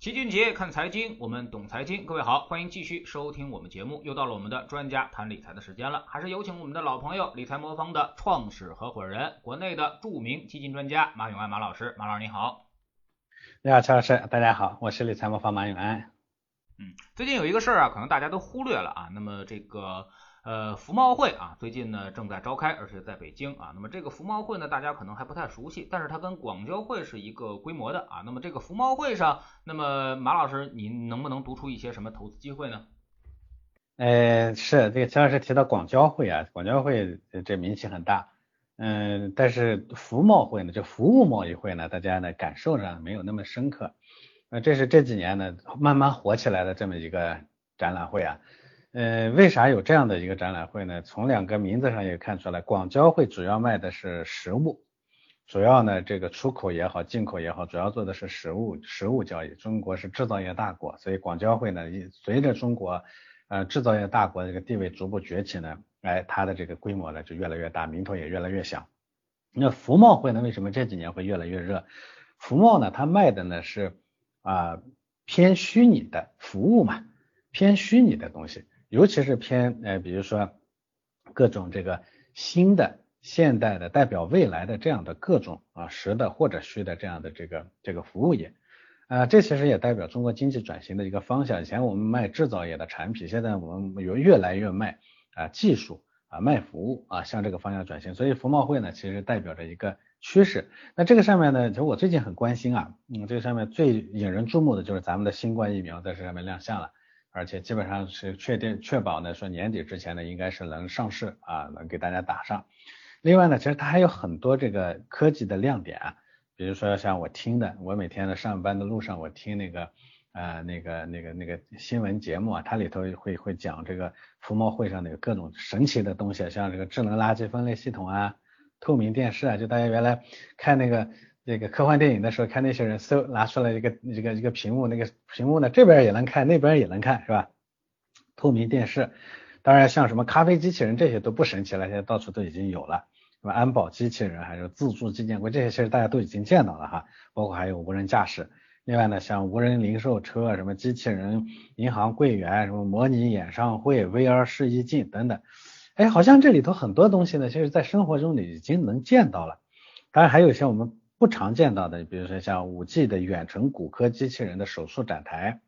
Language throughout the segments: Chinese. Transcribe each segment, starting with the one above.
齐俊杰看财经，我们懂财经。各位好，欢迎继续收听我们节目。又到了我们的专家谈理财的时间了，还是有请我们的老朋友理财魔方的创始合伙人，国内的著名基金专家马永安马老师。马老师你好，你好，乔老师，大家好，我是理财魔方马永安。嗯，最近有一个事儿啊，可能大家都忽略了啊。那么这个。呃，服贸会啊，最近呢正在召开，而且在北京啊。那么这个服贸会呢，大家可能还不太熟悉，但是它跟广交会是一个规模的啊。那么这个服贸会上，那么马老师，您能不能读出一些什么投资机会呢？呃，是这个姜老师提到广交会啊，广交会这名气很大，嗯，但是服贸会呢，就服务贸易会呢，大家呢感受上没有那么深刻。呃，这是这几年呢慢慢火起来的这么一个展览会啊。呃，为啥有这样的一个展览会呢？从两个名字上也看出来，广交会主要卖的是实物，主要呢这个出口也好，进口也好，主要做的是实物实物交易。中国是制造业大国，所以广交会呢，随着中国呃制造业大国这个地位逐步崛起呢，哎，它的这个规模呢就越来越大，名头也越来越响。那服贸会呢，为什么这几年会越来越热？服贸呢，它卖的呢是啊偏虚拟的服务嘛，偏虚拟的东西。尤其是偏呃，比如说各种这个新的现代的代表未来的这样的各种啊实的或者虚的这样的这个这个服务业啊，这其实也代表中国经济转型的一个方向。以前我们卖制造业的产品，现在我们有越来越卖啊技术啊卖服务啊向这个方向转型。所以服贸会呢，其实代表着一个趋势。那这个上面呢，其实我最近很关心啊，嗯，这个上面最引人注目的就是咱们的新冠疫苗在这上面亮相了。而且基本上是确定确保呢，说年底之前呢，应该是能上市啊，能给大家打上。另外呢，其实它还有很多这个科技的亮点啊，比如说像我听的，我每天的上班的路上，我听那个呃那个那个那个新闻节目啊，它里头会会讲这个服贸会上的各种神奇的东西，像这个智能垃圾分类系统啊，透明电视啊，就大家原来看那个。这个科幻电影的时候，看那些人搜拿出来一个一个一个屏幕，那个屏幕呢这边也能看，那边也能看，是吧？透明电视，当然像什么咖啡机器人这些都不神奇了，现在到处都已经有了，什么安保机器人，还有自助纪念柜这些，其实大家都已经见到了哈。包括还有无人驾驶，另外呢，像无人零售车，什么机器人银行柜员，什么模拟演唱会，VR 试衣镜等等，哎，好像这里头很多东西呢，其实在生活中你已经能见到了。当然还有像我们。不常见到的，比如说像五 G 的远程骨科机器人的手术展台，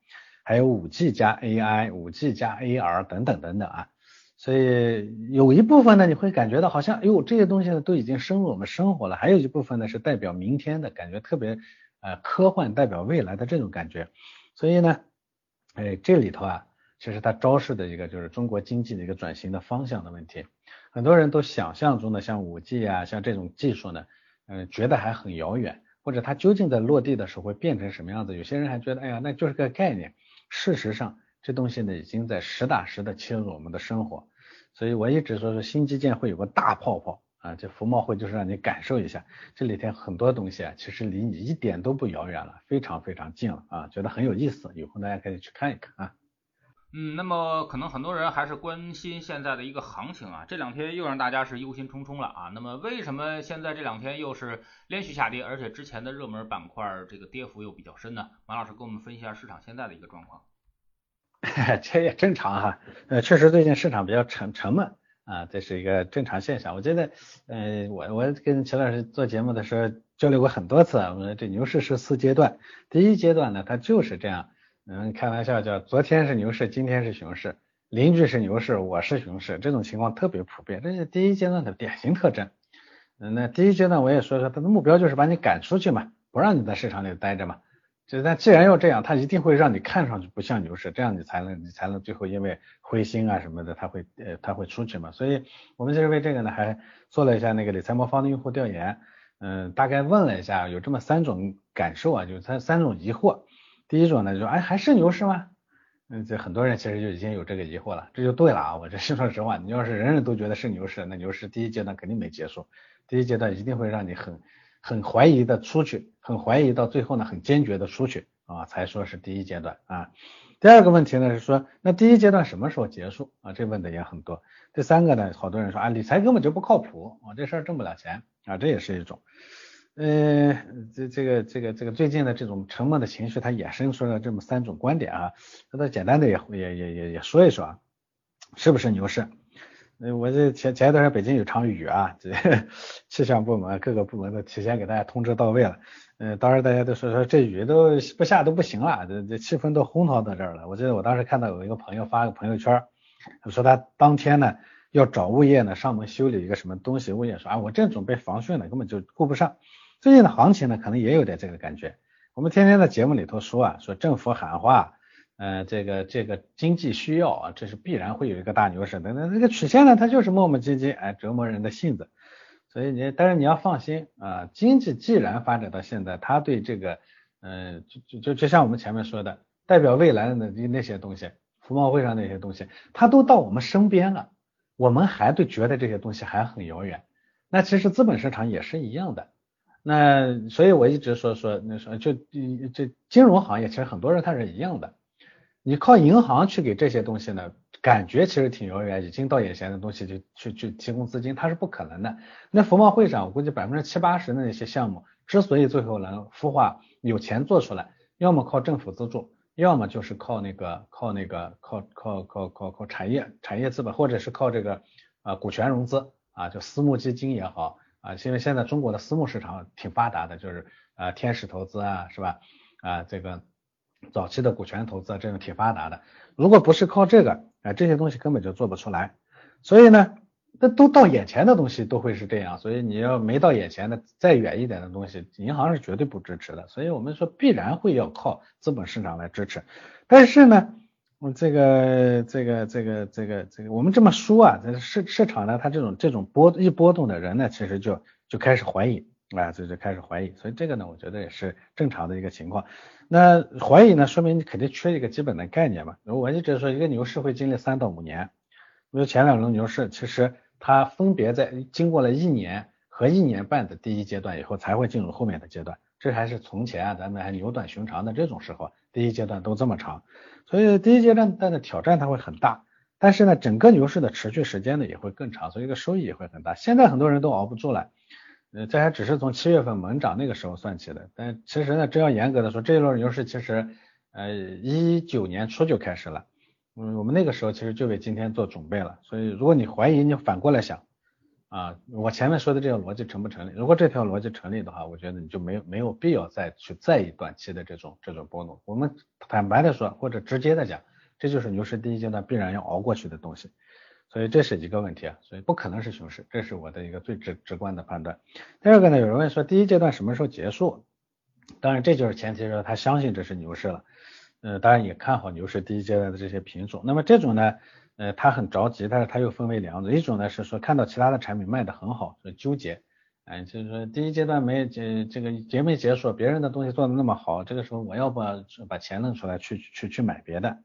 还有五 G 加 AI、五 G 加 AR 等等等等啊，所以有一部分呢，你会感觉到好像，哎呦，这些东西呢都已经深入我们生活了，还有一部分呢是代表明天的感觉，特别呃科幻，代表未来的这种感觉，所以呢，哎，这里头啊，其实它昭示的一个就是中国经济的一个转型的方向的问题，很多人都想象中的像五 G 啊，像这种技术呢。嗯，觉得还很遥远，或者它究竟在落地的时候会变成什么样子？有些人还觉得，哎呀，那就是个概念。事实上，这东西呢，已经在实打实的切入我们的生活。所以我一直说，是新基建会有个大泡泡啊，这服贸会就是让你感受一下，这里天很多东西啊，其实离你一点都不遥远了，非常非常近了啊，觉得很有意思，有空大家可以去看一看啊。嗯，那么可能很多人还是关心现在的一个行情啊，这两天又让大家是忧心忡忡了啊。那么为什么现在这两天又是连续下跌，而且之前的热门板块这个跌幅又比较深呢？马老师给我们分析一下市场现在的一个状况。这也正常哈，呃，确实最近市场比较沉沉闷啊，这是一个正常现象。我觉得，呃，我我跟齐老师做节目的时候交流过很多次，我们这牛市是四阶段，第一阶段呢，它就是这样。嗯，开玩笑叫昨天是牛市，今天是熊市，邻居是牛市，我是熊市，这种情况特别普遍，这是第一阶段的典型特征。嗯，那第一阶段我也说说，它的目标就是把你赶出去嘛，不让你在市场里待着嘛。就但既然要这样，它一定会让你看上去不像牛市，这样你才能你才能最后因为灰心啊什么的，他会呃他会出去嘛。所以我们就是为这个呢还做了一下那个理财魔方的用户调研，嗯，大概问了一下，有这么三种感受啊，就三三种疑惑。第一种呢，就说哎还是牛市吗？嗯，这很多人其实就已经有这个疑惑了，这就对了啊！我这是说实话，你要是人人都觉得是牛市，那牛市第一阶段肯定没结束，第一阶段一定会让你很很怀疑的出去，很怀疑到最后呢，很坚决的出去啊，才说是第一阶段啊。第二个问题呢是说，那第一阶段什么时候结束啊？这问的也很多。第三个呢，好多人说啊，理财根本就不靠谱啊，这事儿挣不了钱啊，这也是一种。呃，这这个这个这个最近的这种沉默的情绪，它衍生出了这么三种观点啊，那它简单的也也也也也说一说啊，是不是牛市？呃，我这前前一段时间北京有场雨啊，这气象部门各个部门都提前给大家通知到位了。呃，当时大家都说说这雨都不下都不行了，这这气氛都烘托到这儿了。我记得我当时看到有一个朋友发个朋友圈，说他当天呢要找物业呢上门修理一个什么东西，物业说啊我正准备防汛呢，根本就顾不上。最近的行情呢，可能也有点这个感觉。我们天天在节目里头说啊，说政府喊话，呃，这个这个经济需要啊，这是必然会有一个大牛市的。那这个曲线呢，它就是磨磨唧唧，哎，折磨人的性子。所以你，但是你要放心啊，经济既然发展到现在，它对这个，嗯，就就就就像我们前面说的，代表未来的那那些东西，服贸会上那些东西，它都到我们身边了，我们还对觉得这些东西还很遥远。那其实资本市场也是一样的。那所以我一直说说那说就这金融行业，其实很多人他是一样的，你靠银行去给这些东西呢？感觉其实挺遥远，已经到眼前的东西就去去提供资金，它是不可能的。那服贸会上，我估计百分之七八十的那些项目，之所以最后能孵化有钱做出来，要么靠政府资助，要么就是靠那个靠那个靠靠靠靠靠产业产业资本，或者是靠这个啊股权融资啊，就私募基金也好啊，因为现在中国的私募市场挺发达的，就是啊天使投资啊，是吧？啊这个早期的股权投资啊这种挺发达的。如果不是靠这个，啊，这些东西根本就做不出来。所以呢，那都到眼前的东西都会是这样。所以你要没到眼前的，再远一点的东西，银行是绝对不支持的。所以我们说必然会要靠资本市场来支持。但是呢，我这个这个这个这个这个，我们这么说啊，这市市场呢，它这种这种波一波动的人呢，其实就就开始怀疑啊，这就开始怀疑。所以这个呢，我觉得也是正常的一个情况。那怀疑呢，说明你肯定缺一个基本的概念嘛。我一直说一个牛市会经历三到五年，比如前两轮牛市，其实它分别在经过了一年和一年半的第一阶段以后，才会进入后面的阶段。这还是从前啊，咱们还牛短熊长的这种时候，第一阶段都这么长，所以第一阶段它的挑战它会很大。但是呢，整个牛市的持续时间呢也会更长，所以这个收益也会很大。现在很多人都熬不住了。呃，这还只是从七月份猛涨那个时候算起的，但其实呢，真要严格的说，这一轮牛市其实，呃，一九年初就开始了，嗯，我们那个时候其实就为今天做准备了，所以如果你怀疑，你反过来想，啊，我前面说的这个逻辑成不成立？如果这条逻辑成立的话，我觉得你就没有没有必要再去在意短期的这种这种波动。我们坦白的说，或者直接的讲，这就是牛市第一阶段必然要熬过去的东西。所以这是一个问题啊，所以不可能是熊市，这是我的一个最直直观的判断。第二个呢，有人问说第一阶段什么时候结束？当然这就是前提说他相信这是牛市了，呃，当然也看好牛市第一阶段的这些品种。那么这种呢，呃，他很着急，但是他又分为两种，一种呢是说看到其他的产品卖的很好，所以纠结，哎，就是说第一阶段没这这个结没结束，别人的东西做的那么好，这个时候我要不把钱弄出来去去去买别的。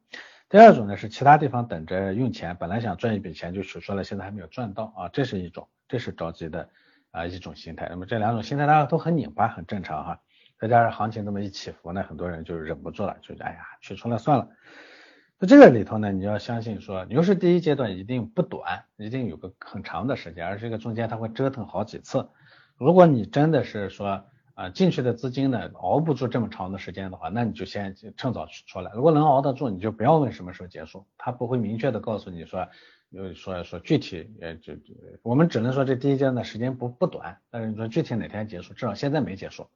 第二种呢是其他地方等着用钱，本来想赚一笔钱就取出来，现在还没有赚到啊，这是一种，这是着急的啊一种心态。那么这两种心态大家都很拧巴，很正常哈。再加上行情这么一起伏呢，很多人就忍不住了，就哎呀取出来算了。那这个里头呢，你要相信说牛市第一阶段一定不短，一定有个很长的时间，而这个中间它会折腾好几次。如果你真的是说，啊，进去的资金呢，熬不住这么长的时间的话，那你就先趁早去出来。如果能熬得住，你就不要问什么时候结束，他不会明确的告诉你说，呃，说说具体，呃，就就我们只能说这第一阶段时间不不短，但是你说具体哪天结束，至少现在没结束。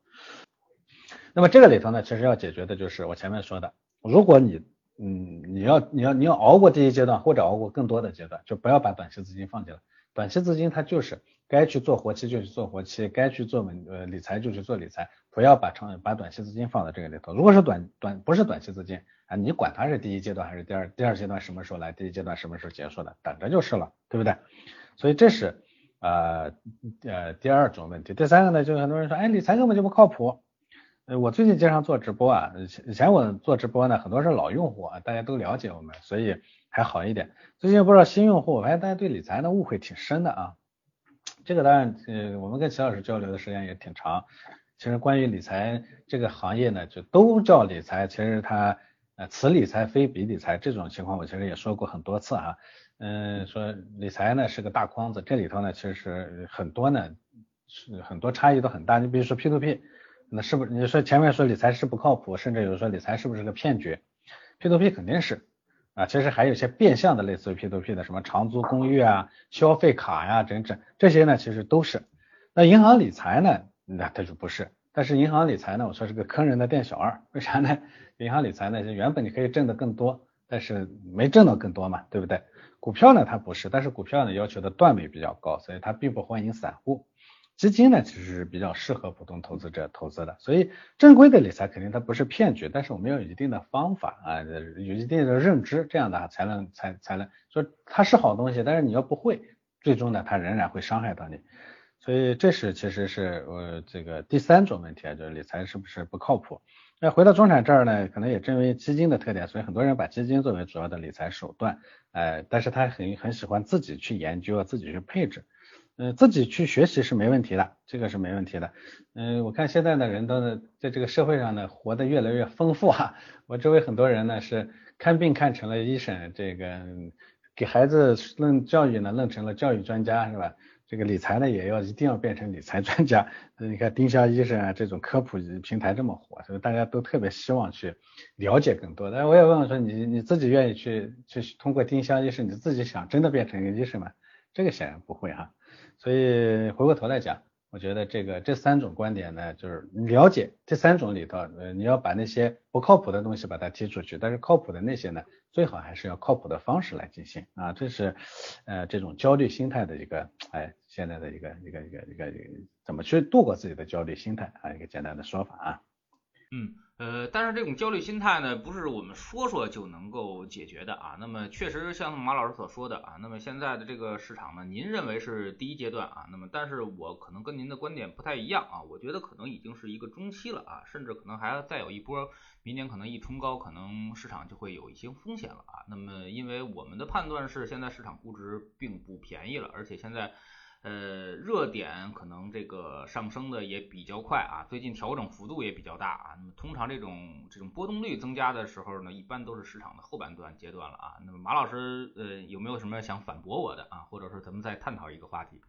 那么这个里头呢，其实要解决的就是我前面说的，如果你，嗯，你要你要你要熬过第一阶段或者熬过更多的阶段，就不要把短期资金放进来。短期资金它就是。该去做活期就去做活期，该去做稳呃理财就去做理财，不要把长把短期资金放在这个里头。如果是短短不是短期资金啊，你管它是第一阶段还是第二第二阶段什么时候来，第一阶段什么时候结束的，等着就是了，对不对？所以这是呃呃第二种问题。第三个呢，就很多人说，哎，理财根本就不靠谱。我最近经常做直播啊，以前我做直播呢，很多是老用户啊，大家都了解我们，所以还好一点。最近不知道新用户，我发现大家对理财的误会挺深的啊。这个当然，呃，我们跟齐老师交流的时间也挺长。其实关于理财这个行业呢，就都叫理财。其实它，呃，此理财非彼理财这种情况，我其实也说过很多次啊。嗯，说理财呢是个大筐子，这里头呢其实很多呢，是很多差异都很大。你比如说 P to P，那是不是你说前面说理财是不靠谱，甚至有人说理财是不是个骗局？P to P 肯定是啊，其实还有一些变相的类似于 P to P 的，什么长租公寓啊、消费卡呀，整整这些呢，其实都是。那银行理财呢，那它就不是。但是银行理财呢，我说是个坑人的店小二，为啥呢？银行理财呢，原本你可以挣得更多，但是没挣到更多嘛，对不对？股票呢，它不是，但是股票呢要求的段位比较高，所以它并不欢迎散户。基金呢，其实是比较适合普通投资者投资的。所以正规的理财肯定它不是骗局，但是我们要有一定的方法啊，有一定的认知，这样的才能才才能说它是好东西。但是你要不会，最终呢，它仍然会伤害到你。所以这是其实是呃这个第三种问题啊，就是理财是不是不靠谱？那回到中产这儿呢，可能也正因为基金的特点，所以很多人把基金作为主要的理财手段，呃，但是他很很喜欢自己去研究啊，自己去配置，嗯，自己去学习是没问题的，这个是没问题的。嗯，我看现在的人都在这个社会上呢，活得越来越丰富哈。我周围很多人呢是看病看成了医生，这个给孩子论教育呢，论成了教育专家是吧？这个理财呢，也要一定要变成理财专家。你看丁香医生啊，这种科普平台这么火，所以大家都特别希望去了解更多。但我也问问说，你你自己愿意去去通过丁香医生，你自己想真的变成一个医生吗？这个显然不会哈。所以回过头来讲。我觉得这个这三种观点呢，就是了解这三种里头，呃，你要把那些不靠谱的东西把它踢出去，但是靠谱的那些呢，最好还是要靠谱的方式来进行啊，这是呃这种焦虑心态的一个哎现在的一个一个一个一个怎么去度过自己的焦虑心态啊一个简单的说法啊，嗯。呃，但是这种焦虑心态呢，不是我们说说就能够解决的啊。那么确实像马老师所说的啊，那么现在的这个市场呢，您认为是第一阶段啊，那么但是我可能跟您的观点不太一样啊，我觉得可能已经是一个中期了啊，甚至可能还要再有一波，明年可能一冲高，可能市场就会有一些风险了啊。那么因为我们的判断是，现在市场估值并不便宜了，而且现在。呃，热点可能这个上升的也比较快啊，最近调整幅度也比较大啊。那么通常这种这种波动率增加的时候呢，一般都是市场的后半段阶段了啊。那么马老师呃有没有什么想反驳我的啊？或者说咱们再探讨一个话题？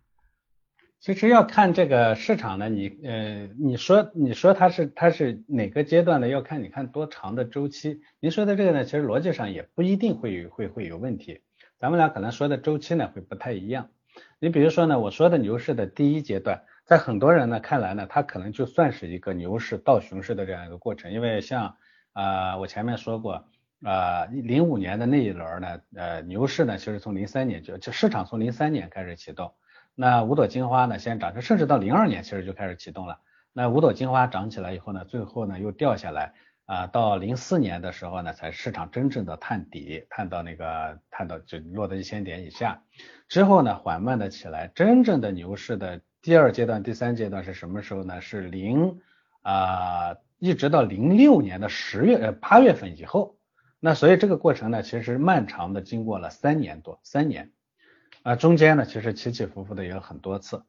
其实要看这个市场呢，你呃你说你说它是它是哪个阶段的，要看你看多长的周期。您说的这个呢，其实逻辑上也不一定会会会有问题，咱们俩可能说的周期呢会不太一样。你比如说呢，我说的牛市的第一阶段，在很多人呢看来呢，它可能就算是一个牛市到熊市的这样一个过程，因为像啊我前面说过啊零五年的那一轮呢，呃牛市呢其实从零三年就就市场从零三年开始启动，那五朵金花呢先涨，甚至到零二年其实就开始启动了，那五朵金花涨起来以后呢，最后呢又掉下来。啊，到零四年的时候呢，才市场真正的探底，探到那个探到就落到一千点以下，之后呢，缓慢的起来，真正的牛市的第二阶段、第三阶段是什么时候呢？是零啊，一直到零六年的十月呃八月份以后，那所以这个过程呢，其实漫长的经过了三年多，三年啊，中间呢，其实起起伏伏的也有很多次。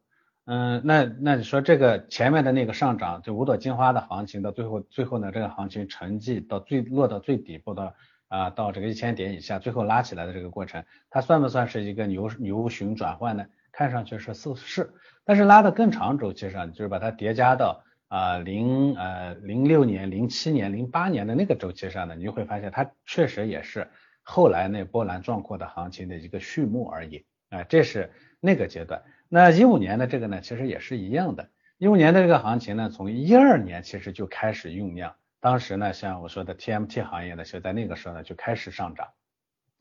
嗯，那那你说这个前面的那个上涨，就五朵金花的行情，到最后最后呢，这个行情沉寂到最落到最底部的啊，到这个一千点以下，最后拉起来的这个过程，它算不算是一个牛牛熊转换呢？看上去是是是，但是拉的更长周期上，就是把它叠加到啊零呃零六年、零七年、零八年的那个周期上呢，你就会发现它确实也是后来那波澜壮阔的行情的一个序幕而已啊，这是那个阶段。那一五年的这个呢，其实也是一样的。一五年的这个行情呢，从一二年其实就开始酝酿。当时呢，像我说的 TMT 行业呢，就在那个时候呢就开始上涨。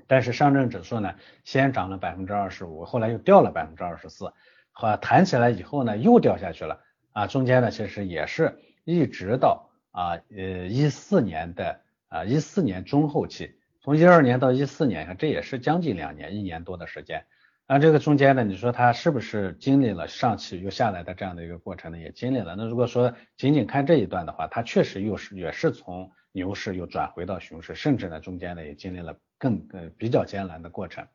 但是上证指数呢，先涨了百分之二十五，后来又掉了百分之二十四，和弹起来以后呢，又掉下去了。啊，中间呢，其实也是一直到啊呃一四年的啊一四年中后期，从一二年到一四年，这也是将近两年，一年多的时间。那这个中间呢，你说它是不是经历了上去又下来的这样的一个过程呢？也经历了。那如果说仅仅看这一段的话，它确实又是也是从牛市又转回到熊市，甚至呢中间呢也经历了更呃比较艰难的过程。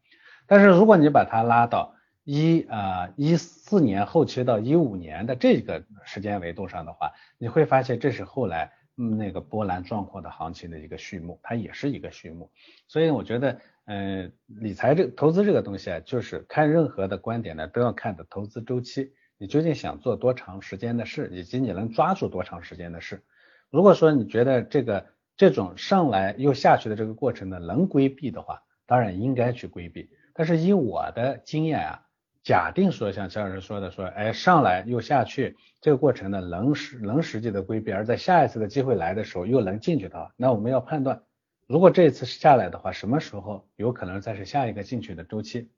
但是如果你把它拉到一啊一四年后期到一五年的这个时间维度上的话，你会发现这是后来那个波澜壮阔的行情的一个序幕，它也是一个序幕。所以我觉得。嗯，理财这投资这个东西啊，就是看任何的观点呢，都要看的投资周期。你究竟想做多长时间的事，以及你能抓住多长时间的事。如果说你觉得这个这种上来又下去的这个过程呢能规避的话，当然应该去规避。但是以我的经验啊，假定说像肖老师说的说，哎上来又下去这个过程呢能实能实际的规避，而在下一次的机会来的时候又能进去的话，那我们要判断，如果这一次下来的话，什么时候有可能再是下一个进去的周期？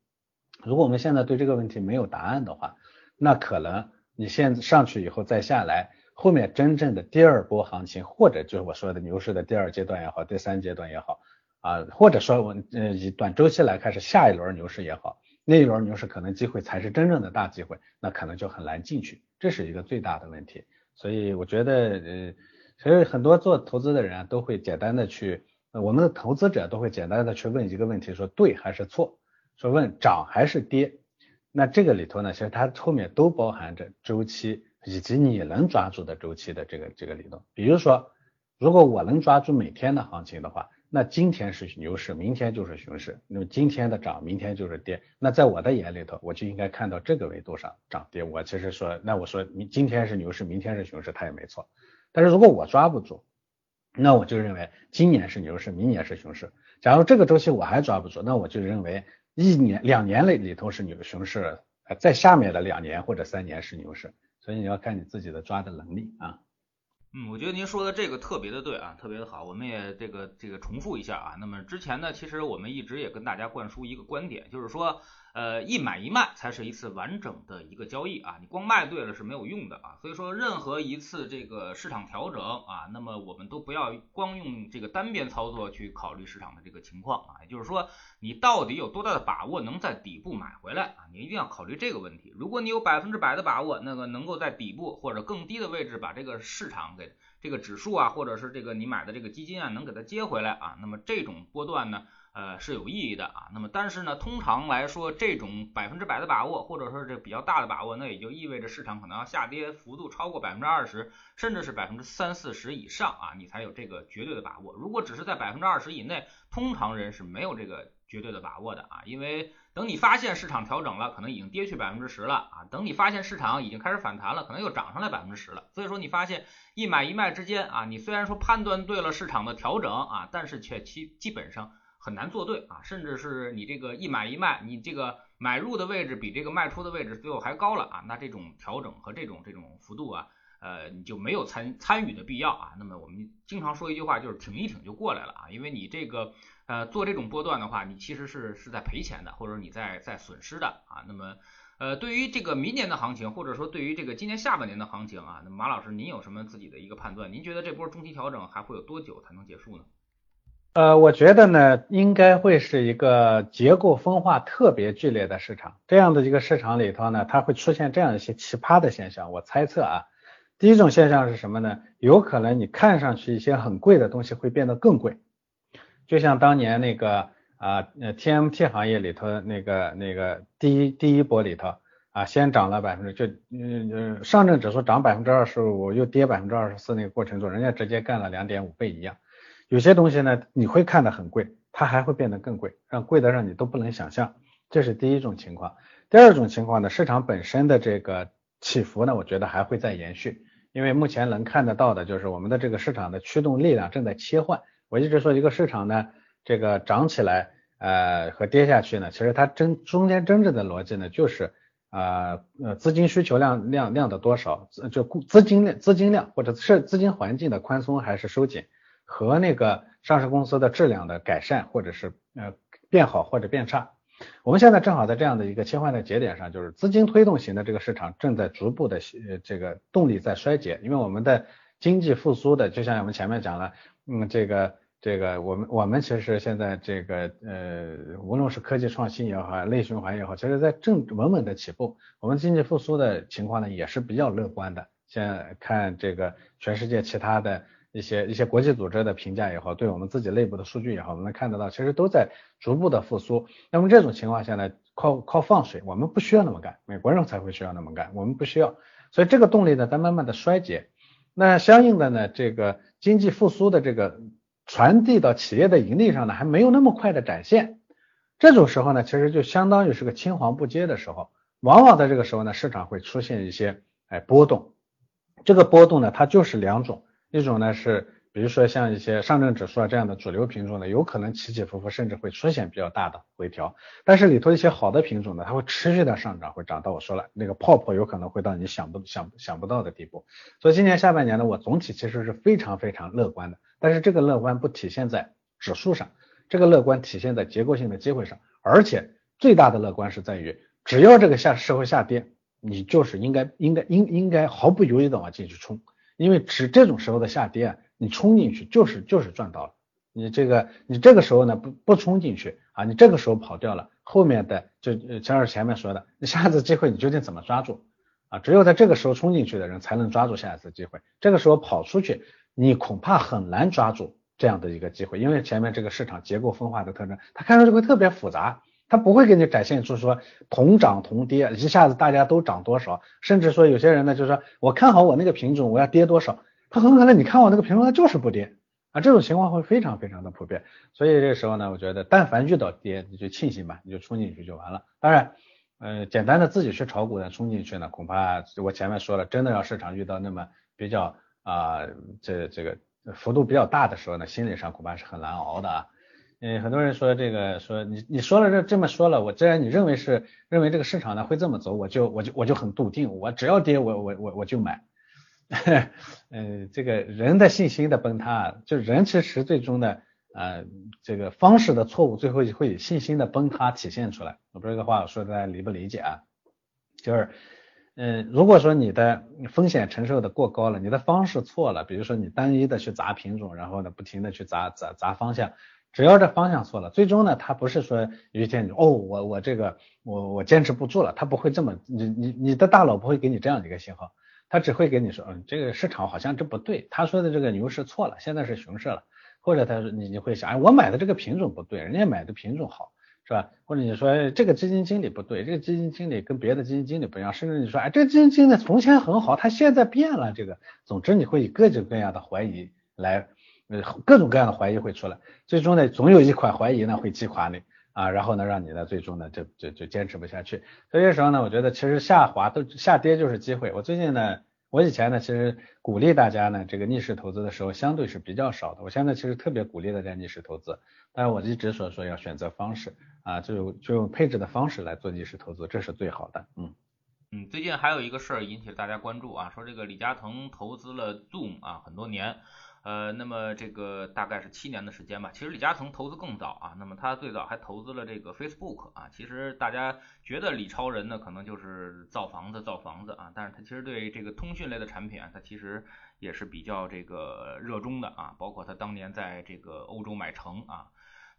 如果我们现在对这个问题没有答案的话，那可能你现在上去以后再下来。后面真正的第二波行情，或者就是我说的牛市的第二阶段也好，第三阶段也好，啊，或者说我呃以短周期来看是下一轮牛市也好，那一轮牛市可能机会才是真正的大机会，那可能就很难进去，这是一个最大的问题。所以我觉得呃，所以很多做投资的人啊都会简单的去，我们的投资者都会简单的去问一个问题，说对还是错？说问涨还是跌？那这个里头呢，其实它后面都包含着周期。以及你能抓住的周期的这个这个理论，比如说，如果我能抓住每天的行情的话，那今天是牛市，明天就是熊市，那么今天的涨，明天就是跌，那在我的眼里头，我就应该看到这个维度上涨跌。我其实说，那我说明今天是牛市，明天是熊市，它也没错。但是如果我抓不住，那我就认为今年是牛市，明年是熊市。假如这个周期我还抓不住，那我就认为一年两年里里头是牛熊市，在下面的两年或者三年是牛市。所以你要看你自己的抓的能力啊。嗯，我觉得您说的这个特别的对啊，特别的好。我们也这个这个重复一下啊。那么之前呢，其实我们一直也跟大家灌输一个观点，就是说。呃，一买一卖才是一次完整的一个交易啊，你光卖对了是没有用的啊，所以说任何一次这个市场调整啊，那么我们都不要光用这个单边操作去考虑市场的这个情况啊，也就是说你到底有多大的把握能在底部买回来啊，你一定要考虑这个问题。如果你有百分之百的把握，那个能够在底部或者更低的位置把这个市场给这个指数啊，或者是这个你买的这个基金啊，能给它接回来啊，那么这种波段呢？呃，是有意义的啊。那么，但是呢，通常来说，这种百分之百的把握，或者说这比较大的把握，那也就意味着市场可能要下跌幅度超过百分之二十，甚至是百分之三四十以上啊，你才有这个绝对的把握。如果只是在百分之二十以内，通常人是没有这个绝对的把握的啊。因为等你发现市场调整了，可能已经跌去百分之十了啊。等你发现市场已经开始反弹了，可能又涨上来百分之十了。所以说，你发现一买一卖之间啊，你虽然说判断对了市场的调整啊，但是却基基本上。很难做对啊，甚至是你这个一买一卖，你这个买入的位置比这个卖出的位置最后还高了啊，那这种调整和这种这种幅度啊，呃，你就没有参参与的必要啊。那么我们经常说一句话，就是挺一挺就过来了啊，因为你这个呃做这种波段的话，你其实是是在赔钱的，或者你在在损失的啊。那么呃，对于这个明年的行情，或者说对于这个今年下半年的行情啊，那马老师您有什么自己的一个判断？您觉得这波中期调整还会有多久才能结束呢？呃，我觉得呢，应该会是一个结构分化特别剧烈的市场。这样的一个市场里头呢，它会出现这样一些奇葩的现象。我猜测啊，第一种现象是什么呢？有可能你看上去一些很贵的东西会变得更贵，就像当年那个啊呃 TMT 行业里头那个那个第一第一波里头啊，先涨了百分之就嗯嗯上证指数涨百分之二十五，又跌百分之二十四，那个过程中，人家直接干了两点五倍一样。有些东西呢，你会看的很贵，它还会变得更贵，让贵的让你都不能想象。这是第一种情况。第二种情况呢，市场本身的这个起伏呢，我觉得还会再延续，因为目前能看得到的就是我们的这个市场的驱动力量正在切换。我一直说一个市场呢，这个涨起来呃和跌下去呢，其实它真中间真正的逻辑呢，就是啊呃资金需求量量量的多少，就资金量资金量或者是资金环境的宽松还是收紧。和那个上市公司的质量的改善，或者是呃变好或者变差，我们现在正好在这样的一个切换的节点上，就是资金推动型的这个市场正在逐步的这个动力在衰竭，因为我们的经济复苏的，就像我们前面讲了，嗯这个这个我们我们其实现在这个呃无论是科技创新也好，内循环也好，其实在正稳稳的起步，我们经济复苏的情况呢也是比较乐观的，现在看这个全世界其他的。一些一些国际组织的评价也好，对我们自己内部的数据也好，我们能看得到，其实都在逐步的复苏。那么这种情况下呢，靠靠放水，我们不需要那么干，美国人才会需要那么干，我们不需要。所以这个动力呢在慢慢的衰竭。那相应的呢，这个经济复苏的这个传递到企业的盈利上呢，还没有那么快的展现。这种时候呢，其实就相当于是个青黄不接的时候。往往在这个时候呢，市场会出现一些哎波动。这个波动呢，它就是两种，一种呢是。比如说像一些上证指数啊这样的主流品种呢，有可能起起伏伏，甚至会出现比较大的回调。但是里头一些好的品种呢，它会持续的上涨，会涨到我说了那个泡泡有可能会到你想不想想不到的地步。所以今年下半年呢，我总体其实是非常非常乐观的。但是这个乐观不体现在指数上，这个乐观体现在结构性的机会上。而且最大的乐观是在于，只要这个下社会下跌，你就是应该应该应应该毫不犹豫的往进去冲，因为只这种时候的下跌。你冲进去就是就是赚到了，你这个你这个时候呢不不冲进去啊，你这个时候跑掉了，后面的就像是前面说的，你下次机会你究竟怎么抓住啊？只有在这个时候冲进去的人才能抓住下一次机会，这个时候跑出去，你恐怕很难抓住这样的一个机会，因为前面这个市场结构分化的特征，它看上去会特别复杂，它不会给你展现出说同涨同跌，一下子大家都涨多少，甚至说有些人呢就是说我看好我那个品种，我要跌多少。它很可能你看我那个品种它就是不跌啊，这种情况会非常非常的普遍，所以这时候呢，我觉得但凡遇到跌，你就庆幸吧，你就冲进去就完了。当然，呃，简单的自己去炒股呢冲进去呢，恐怕我前面说了，真的要市场遇到那么比较啊这这个幅度比较大的时候呢，心理上恐怕是很难熬的啊。嗯，很多人说这个说你你说了这这么说了，我既然你认为是认为这个市场呢会这么走，我就我就我就很笃定，我只要跌我我我我就买。嗯，这个人的信心的崩塌，就人其实最终的呃这个方式的错误，最后会以信心的崩塌体现出来。我不知道这个话我说大家理不理解啊？就是嗯，如果说你的风险承受的过高了，你的方式错了，比如说你单一的去砸品种，然后呢不停的去砸砸砸方向，只要这方向错了，最终呢他不是说有一天你哦我我这个我我坚持不住了，他不会这么你你你的大脑不会给你这样的一个信号。他只会给你说，嗯，这个市场好像这不对，他说的这个牛市错了，现在是熊市了，或者他说你你会想，哎，我买的这个品种不对，人家买的品种好，是吧？或者你说这个基金经理不对，这个基金经理跟别的基金经理不一样，甚至你说，哎，这个基金经理从前很好，他现在变了，这个，总之你会以各种各样的怀疑来，呃，各种各样的怀疑会出来，最终呢，总有一款怀疑呢会击垮你啊，然后呢，让你呢最终呢就就就坚持不下去。所以这时候呢，我觉得其实下滑都下跌就是机会。我最近呢。我以前呢，其实鼓励大家呢，这个逆势投资的时候相对是比较少的。我现在其实特别鼓励大家逆势投资，但是我一直所说要选择方式啊，就就用配置的方式来做逆势投资，这是最好的。嗯嗯，最近还有一个事儿引起了大家关注啊，说这个李嘉诚投资了 Zoom 啊很多年。呃，那么这个大概是七年的时间吧。其实李嘉诚投资更早啊，那么他最早还投资了这个 Facebook 啊。其实大家觉得李超人呢，可能就是造房子造房子啊，但是他其实对这个通讯类的产品啊，他其实也是比较这个热衷的啊。包括他当年在这个欧洲买城啊。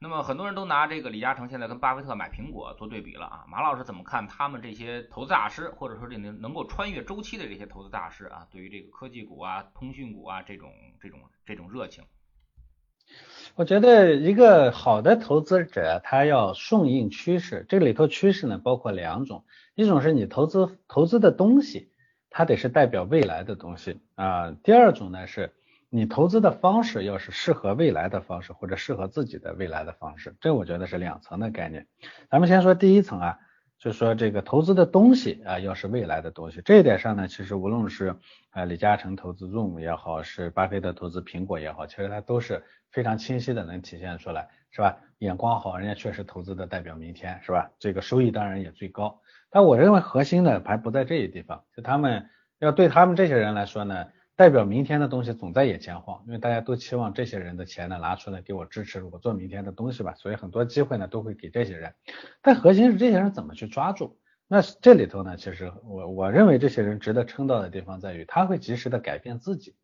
那么很多人都拿这个李嘉诚现在跟巴菲特买苹果做对比了啊，马老师怎么看他们这些投资大师，或者说这能能够穿越周期的这些投资大师啊，对于这个科技股啊、通讯股啊这种这种这种热情？我觉得一个好的投资者他要顺应趋势，这里头趋势呢包括两种，一种是你投资投资的东西，它得是代表未来的东西啊，第二种呢是。你投资的方式要是适合未来的方式，或者适合自己的未来的方式，这我觉得是两层的概念。咱们先说第一层啊，就说这个投资的东西啊，要是未来的东西，这一点上呢，其实无论是啊李嘉诚投资 Zoom 也好，是巴菲特投资苹果也好，其实它都是非常清晰的能体现出来，是吧？眼光好，人家确实投资的代表明天，是吧？这个收益当然也最高。但我认为核心的还不在这一地方，就他们要对他们这些人来说呢。代表明天的东西总在眼前晃，因为大家都期望这些人的钱呢拿出来给我支持，我做明天的东西吧，所以很多机会呢都会给这些人。但核心是这些人怎么去抓住？那这里头呢，其实我我认为这些人值得称道的地方在于，他会及时的改变自己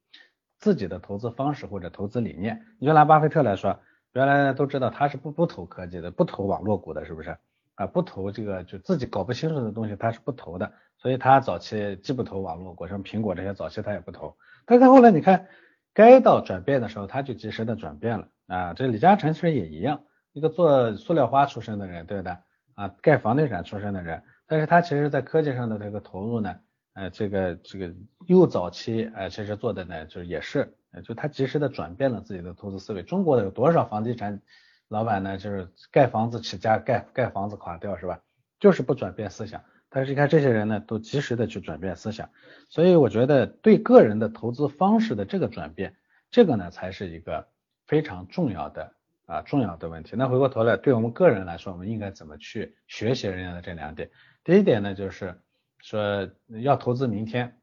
自己的投资方式或者投资理念。你就拿巴菲特来说，原来都知道他是不不投科技的，不投网络股的，是不是？啊，不投这个就自己搞不清楚的东西，他是不投的。所以他早期既不投网络股，像苹果这些早期他也不投。但是后来你看，该到转变的时候，他就及时的转变了啊。这李嘉诚其实也一样，一个做塑料花出身的人，对不对？啊，盖房地产出身的人，但是他其实在科技上的这个投入呢，呃，这个这个又早期，呃，其实做的呢，就也是，就他及时的转变了自己的投资思维。中国的有多少房地产老板呢？就是盖房子起家，盖盖房子垮掉，是吧？就是不转变思想。但是你看这些人呢，都及时的去转变思想，所以我觉得对个人的投资方式的这个转变，这个呢才是一个非常重要的啊重要的问题。那回过头来，对我们个人来说，我们应该怎么去学习人家的这两点？第一点呢，就是说要投资明天。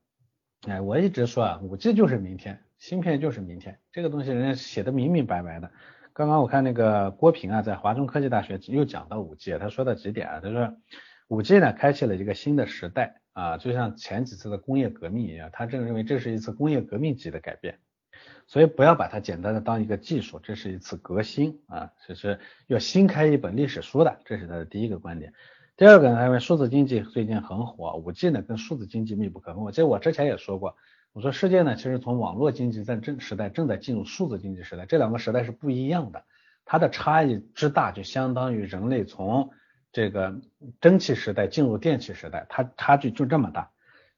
哎，我一直说啊，五 G 就是明天，芯片就是明天，这个东西人家写的明明白白的。刚刚我看那个郭平啊，在华中科技大学又讲到五 G，他说到几点啊，他说五 G 呢开启了一个新的时代啊，就像前几次的工业革命一样，他正认为这是一次工业革命级的改变，所以不要把它简单的当一个技术，这是一次革新啊，这是要新开一本历史书的，这是他的第一个观点。第二个呢，因为数字经济最近很火，五 G 呢跟数字经济密不可分。我记得我之前也说过，我说世界呢其实从网络经济在正时代正在进入数字经济时代，这两个时代是不一样的，它的差异之大就相当于人类从这个蒸汽时代进入电气时代，它差距就这么大。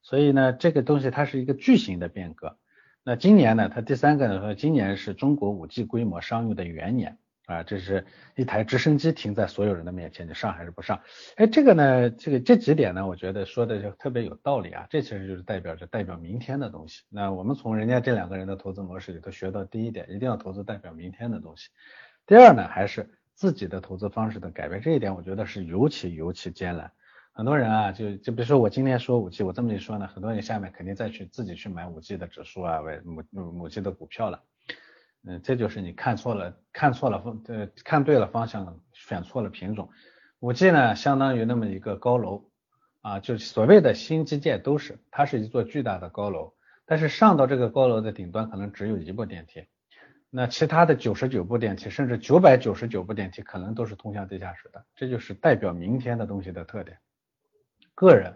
所以呢，这个东西它是一个巨型的变革。那今年呢，它第三个呢说，今年是中国五 G 规模商用的元年。啊，这是一台直升机停在所有人的面前，你上还是不上？哎，这个呢，这个这几点呢，我觉得说的就特别有道理啊。这其实就是代表着代表明天的东西。那我们从人家这两个人的投资模式里头学到第一点，一定要投资代表明天的东西。第二呢，还是自己的投资方式的改变，这一点我觉得是尤其尤其艰难。很多人啊，就就比如说我今天说五 G，我这么一说呢，很多人下面肯定再去自己去买五 G 的指数啊，为母母 G 的股票了。嗯，这就是你看错了，看错了方，呃，看对了方向，选错了品种。五 G 呢，相当于那么一个高楼啊，就所谓的新基建都是，它是一座巨大的高楼，但是上到这个高楼的顶端可能只有一部电梯，那其他的九十九部电梯，甚至九百九十九部电梯，可能都是通向地下室的。这就是代表明天的东西的特点。个人，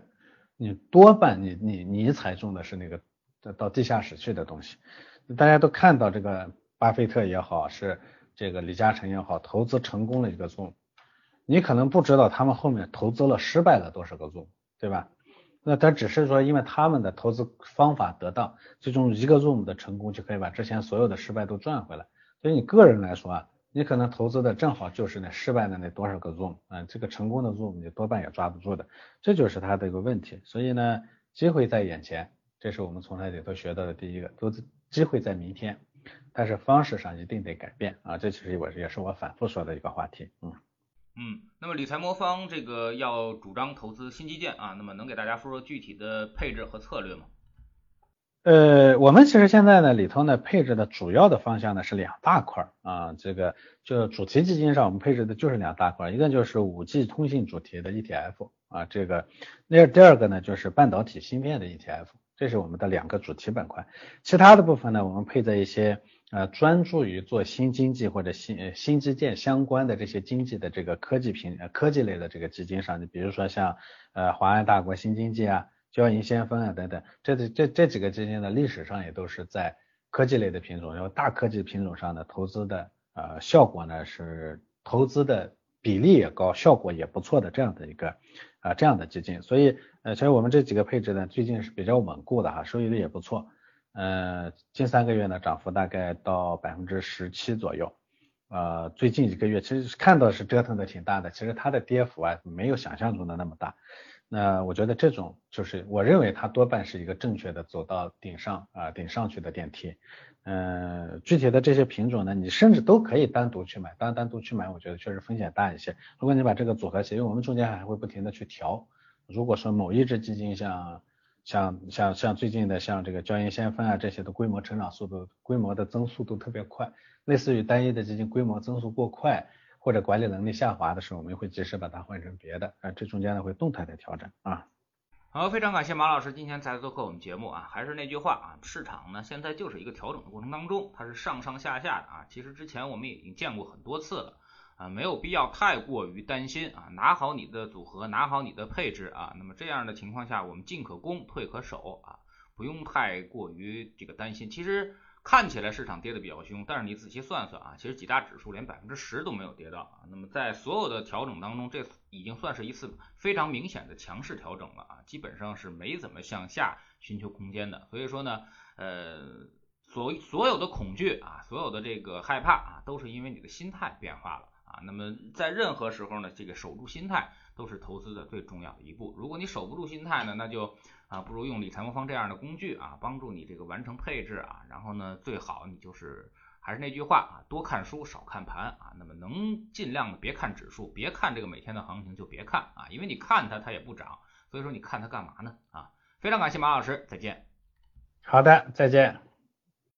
你多半你你你踩中的是那个到地下室去的东西，大家都看到这个。巴菲特也好，是这个李嘉诚也好，投资成功了一个 Zoom，你可能不知道他们后面投资了失败了多少个 Zoom，对吧？那他只是说，因为他们的投资方法得当，最终一个 Zoom 的成功就可以把之前所有的失败都赚回来。所以你个人来说啊，你可能投资的正好就是那失败的那多少个 Zoom，啊，这个成功的 Zoom 你多半也抓不住的，这就是他的一个问题。所以呢，机会在眼前，这是我们从这里头学到的第一个，投资机会在明天。但是方式上一定得改变啊，这其实我也是我反复说的一个话题，嗯嗯，那么理财魔方这个要主张投资新基建啊，那么能给大家说说具体的配置和策略吗？呃，我们其实现在呢里头呢配置的主要的方向呢是两大块啊，这个就主题基金上我们配置的就是两大块，一个就是五 G 通信主题的 ETF 啊，这个那第二个呢就是半导体芯片的 ETF，这是我们的两个主题板块，其他的部分呢我们配在一些。呃，专注于做新经济或者新新基建相关的这些经济的这个科技品科技类的这个基金上，你比如说像呃华安大国新经济啊、交银先锋啊等等，这这这几个基金呢，历史上也都是在科技类的品种，然后大科技品种上的投资的呃效果呢是投资的比例也高，效果也不错的这样的一个啊这样的基金，所以呃其实我们这几个配置呢最近是比较稳固的哈，收益率也不错。呃，近三个月呢，涨幅大概到百分之十七左右。呃，最近一个月其实看到是折腾的挺大的，其实它的跌幅啊没有想象中的那么大。那我觉得这种就是我认为它多半是一个正确的走到顶上啊顶上去的电梯。嗯，具体的这些品种呢，你甚至都可以单独去买，单单独去买，我觉得确实风险大一些。如果你把这个组合起来，因为我们中间还会不停的去调。如果说某一只基金像像像像最近的像这个交银先锋啊这些的规模成长速度规模的增速都特别快，类似于单一的基金规模增速过快或者管理能力下滑的时候，我们会及时把它换成别的啊，这中间呢会动态的调整啊。好，非常感谢马老师今天再次做客我们节目啊，还是那句话啊，市场呢现在就是一个调整的过程当中，它是上上下下的啊，其实之前我们已经见过很多次了。啊，没有必要太过于担心啊，拿好你的组合，拿好你的配置啊，那么这样的情况下，我们进可攻，退可守啊，不用太过于这个担心。其实看起来市场跌的比较凶，但是你仔细算算啊，其实几大指数连百分之十都没有跌到啊。那么在所有的调整当中，这已经算是一次非常明显的强势调整了啊，基本上是没怎么向下寻求空间的。所以说呢，呃，所所有的恐惧啊，所有的这个害怕啊，都是因为你的心态变化了。啊。那么在任何时候呢，这个守住心态都是投资的最重要的一步。如果你守不住心态呢，那就啊不如用理财魔方这样的工具啊，帮助你这个完成配置啊。然后呢，最好你就是还是那句话啊，多看书少看盘啊。那么能尽量的别看指数，别看这个每天的行情就别看啊，因为你看它它也不涨，所以说你看它干嘛呢啊？非常感谢马老师，再见。好的，再见。